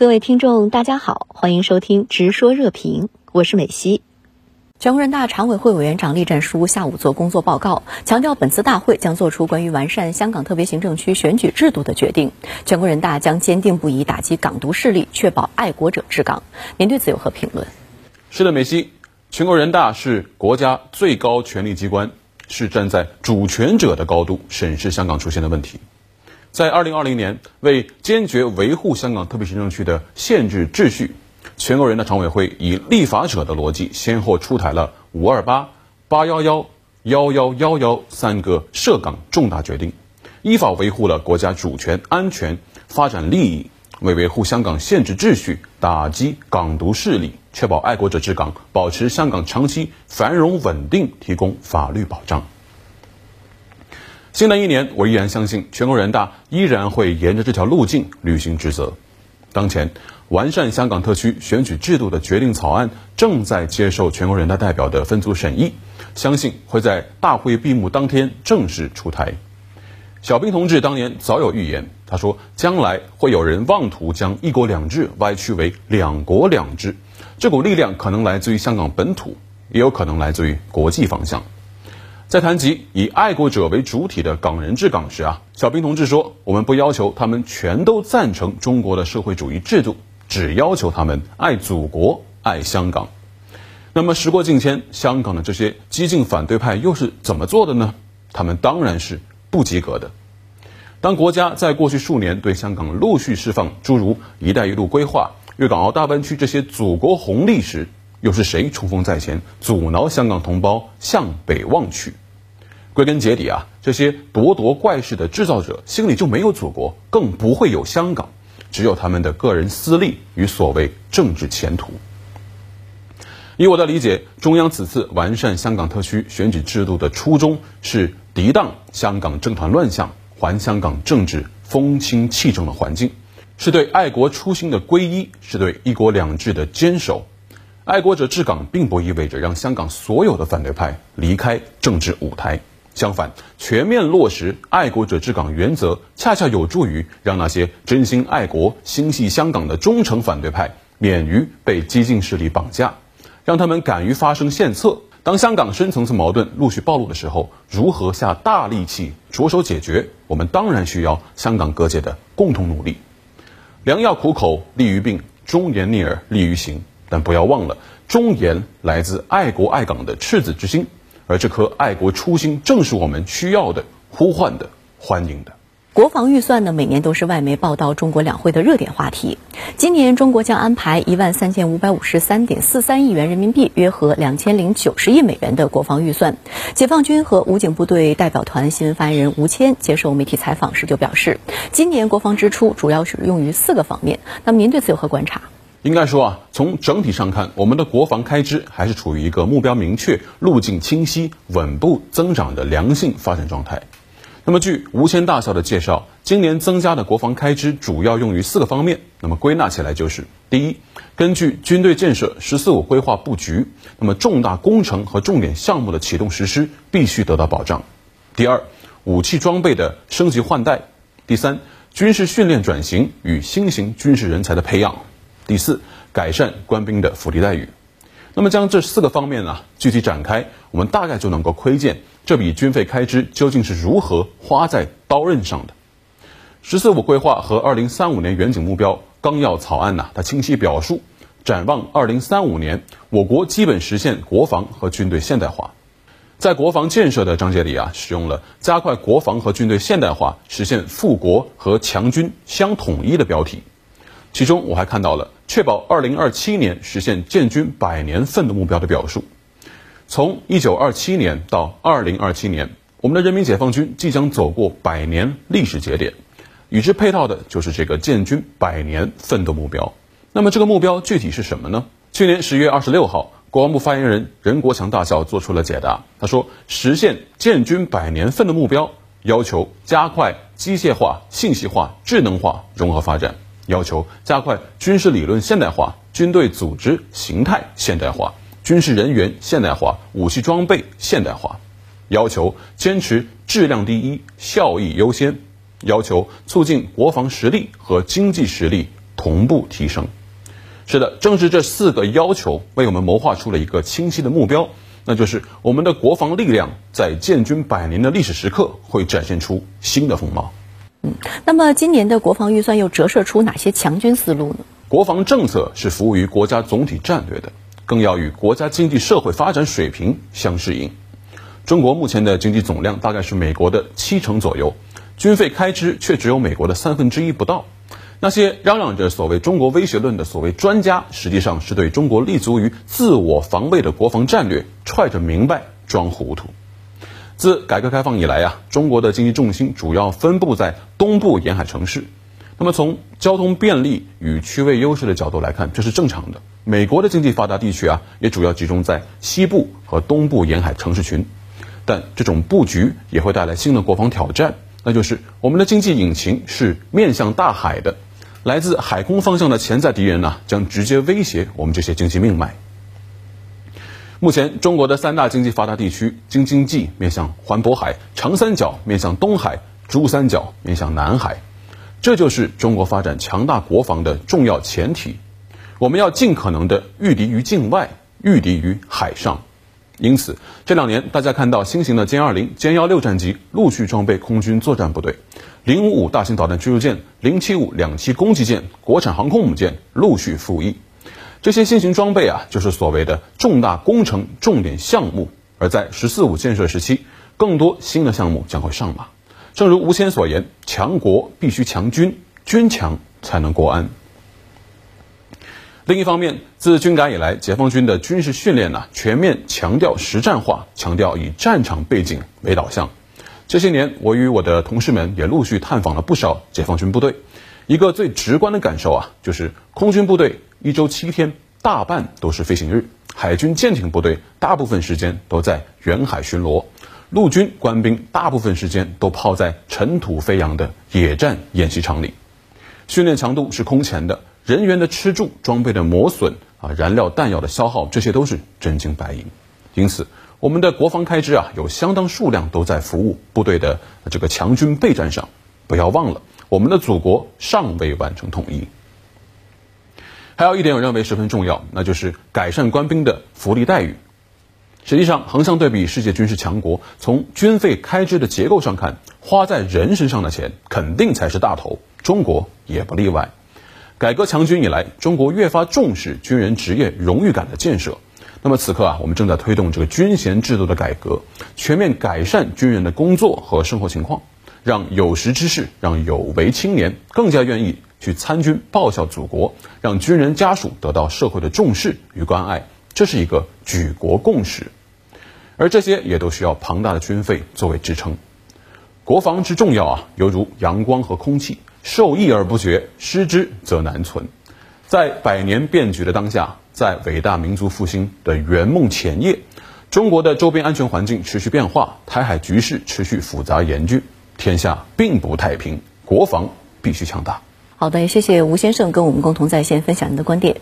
各位听众，大家好，欢迎收听《直说热评》，我是美西。全国人大常委会委员长栗战书下午做工作报告，强调本次大会将做出关于完善香港特别行政区选举制度的决定。全国人大将坚定不移打击港独势力，确保爱国者治港。您对此有何评论？是的，美西，全国人大是国家最高权力机关，是站在主权者的高度审视香港出现的问题。在二零二零年，为坚决维护香港特别行政区的宪制秩序，全国人大常委会以立法者的逻辑，先后出台了“五二八”“八幺幺”“幺幺幺幺”三个涉港重大决定，依法维护了国家主权、安全、发展利益，为维护香港宪制秩序、打击港独势力、确保爱国者治港、保持香港长期繁荣稳定提供法律保障。新的一年，我依然相信全国人大依然会沿着这条路径履行职责。当前，完善香港特区选举制度的决定草案正在接受全国人大代表的分组审议，相信会在大会闭幕当天正式出台。小平同志当年早有预言，他说将来会有人妄图将“一国两制”歪曲为“两国两制”，这股力量可能来自于香港本土，也有可能来自于国际方向。在谈及以爱国者为主体的港人治港时啊，小平同志说：“我们不要求他们全都赞成中国的社会主义制度，只要求他们爱祖国、爱香港。”那么时过境迁，香港的这些激进反对派又是怎么做的呢？他们当然是不及格的。当国家在过去数年对香港陆续释放诸如“一带一路”规划、粤港澳大湾区这些祖国红利时，又是谁冲锋在前，阻挠香港同胞向北望去？归根结底啊，这些咄咄怪事的制造者心里就没有祖国，更不会有香港，只有他们的个人私利与所谓政治前途。以我的理解，中央此次完善香港特区选举制度的初衷是涤荡香港政坛乱象，还香港政治风清气正的环境，是对爱国初心的皈依，是对一国两制的坚守。爱国者治港并不意味着让香港所有的反对派离开政治舞台，相反，全面落实爱国者治港原则，恰恰有助于让那些真心爱国、心系香港的忠诚反对派免于被激进势力绑架，让他们敢于发声献策。当香港深层次矛盾陆续暴露的时候，如何下大力气着手解决？我们当然需要香港各界的共同努力。良药苦口利于病，忠言逆耳利于行。但不要忘了，忠言来自爱国爱港的赤子之心，而这颗爱国初心正是我们需要的、呼唤的、欢迎的。国防预算呢，每年都是外媒报道中国两会的热点话题。今年中国将安排一万三千五百五十三点四三亿元人民币，约合两千零九十亿美元的国防预算。解放军和武警部队代表团新闻发言人吴谦接受媒体采访时就表示，今年国防支出主要是用于四个方面。那么您对此有何观察？应该说啊，从整体上看，我们的国防开支还是处于一个目标明确、路径清晰、稳步增长的良性发展状态。那么，据吴谦大校的介绍，今年增加的国防开支主要用于四个方面。那么归纳起来就是：第一，根据军队建设“十四五”规划布局，那么重大工程和重点项目的启动实施必须得到保障；第二，武器装备的升级换代；第三，军事训练转型与新型军事人才的培养。第四，改善官兵的福利待遇。那么将这四个方面呢具体展开，我们大概就能够窥见这笔军费开支究竟是如何花在刀刃上的。十四五规划和二零三五年远景目标纲要草案呢，它清晰表述，展望二零三五年，我国基本实现国防和军队现代化。在国防建设的章节里啊，使用了加快国防和军队现代化，实现富国和强军相统一的标题。其中我还看到了确保二零二七年实现建军百年奋斗目标的表述。从一九二七年到二零二七年，我们的人民解放军即将走过百年历史节点，与之配套的就是这个建军百年奋斗目标。那么这个目标具体是什么呢？去年十月二十六号，国防部发言人任国强大校做出了解答。他说，实现建军百年奋斗目标，要求加快机械化、信息化、智能化融合发展。要求加快军事理论现代化、军队组织形态现代化、军事人员现代化、武器装备现代化；要求坚持质量第一、效益优先；要求促进国防实力和经济实力同步提升。是的，正是这四个要求为我们谋划出了一个清晰的目标，那就是我们的国防力量在建军百年的历史时刻会展现出新的风貌。嗯，那么今年的国防预算又折射出哪些强军思路呢？国防政策是服务于国家总体战略的，更要与国家经济社会发展水平相适应。中国目前的经济总量大概是美国的七成左右，军费开支却只有美国的三分之一不到。那些嚷嚷着所谓中国威胁论的所谓专家，实际上是对中国立足于自我防卫的国防战略揣着明白装糊涂。自改革开放以来啊，中国的经济重心主要分布在东部沿海城市。那么从交通便利与区位优势的角度来看，这是正常的。美国的经济发达地区啊，也主要集中在西部和东部沿海城市群。但这种布局也会带来新的国防挑战，那就是我们的经济引擎是面向大海的。来自海空方向的潜在敌人呢，将直接威胁我们这些经济命脉。目前，中国的三大经济发达地区，京津冀面向环渤海，长三角面向东海，珠三角面向南海，这就是中国发展强大国防的重要前提。我们要尽可能的御敌于境外，御敌于海上。因此，这两年大家看到新型的歼二零、歼幺六战机陆续装备空军作战部队，零五五大型导弹驱逐舰、零七五两栖攻击舰、国产航空母舰陆续服役。这些新型装备啊，就是所谓的重大工程重点项目。而在“十四五”建设时期，更多新的项目将会上马。正如吴谦所言：“强国必须强军，军强才能国安。”另一方面，自军改以来，解放军的军事训练呢，全面强调实战化，强调以战场背景为导向。这些年，我与我的同事们也陆续探访了不少解放军部队。一个最直观的感受啊，就是空军部队一周七天，大半都是飞行日；海军舰艇部队大部分时间都在远海巡逻；陆军官兵大部分时间都泡在尘土飞扬的野战演习场里，训练强度是空前的。人员的吃住、装备的磨损啊、燃料弹药的消耗，这些都是真金白银。因此，我们的国防开支啊，有相当数量都在服务部队的这个强军备战上。不要忘了，我们的祖国尚未完成统一。还有一点，我认为十分重要，那就是改善官兵的福利待遇。实际上，横向对比世界军事强国，从军费开支的结构上看，花在人身上的钱肯定才是大头，中国也不例外。改革强军以来，中国越发重视军人职业荣誉感的建设。那么此刻啊，我们正在推动这个军衔制度的改革，全面改善军人的工作和生活情况，让有识之士、让有为青年更加愿意去参军报效祖国，让军人家属得到社会的重视与关爱，这是一个举国共识。而这些也都需要庞大的军费作为支撑。国防之重要啊，犹如阳光和空气。受益而不绝，失之则难存。在百年变局的当下，在伟大民族复兴的圆梦前夜，中国的周边安全环境持续变化，台海局势持续复杂严峻，天下并不太平，国防必须强大。好的，谢谢吴先生跟我们共同在线分享您的观点。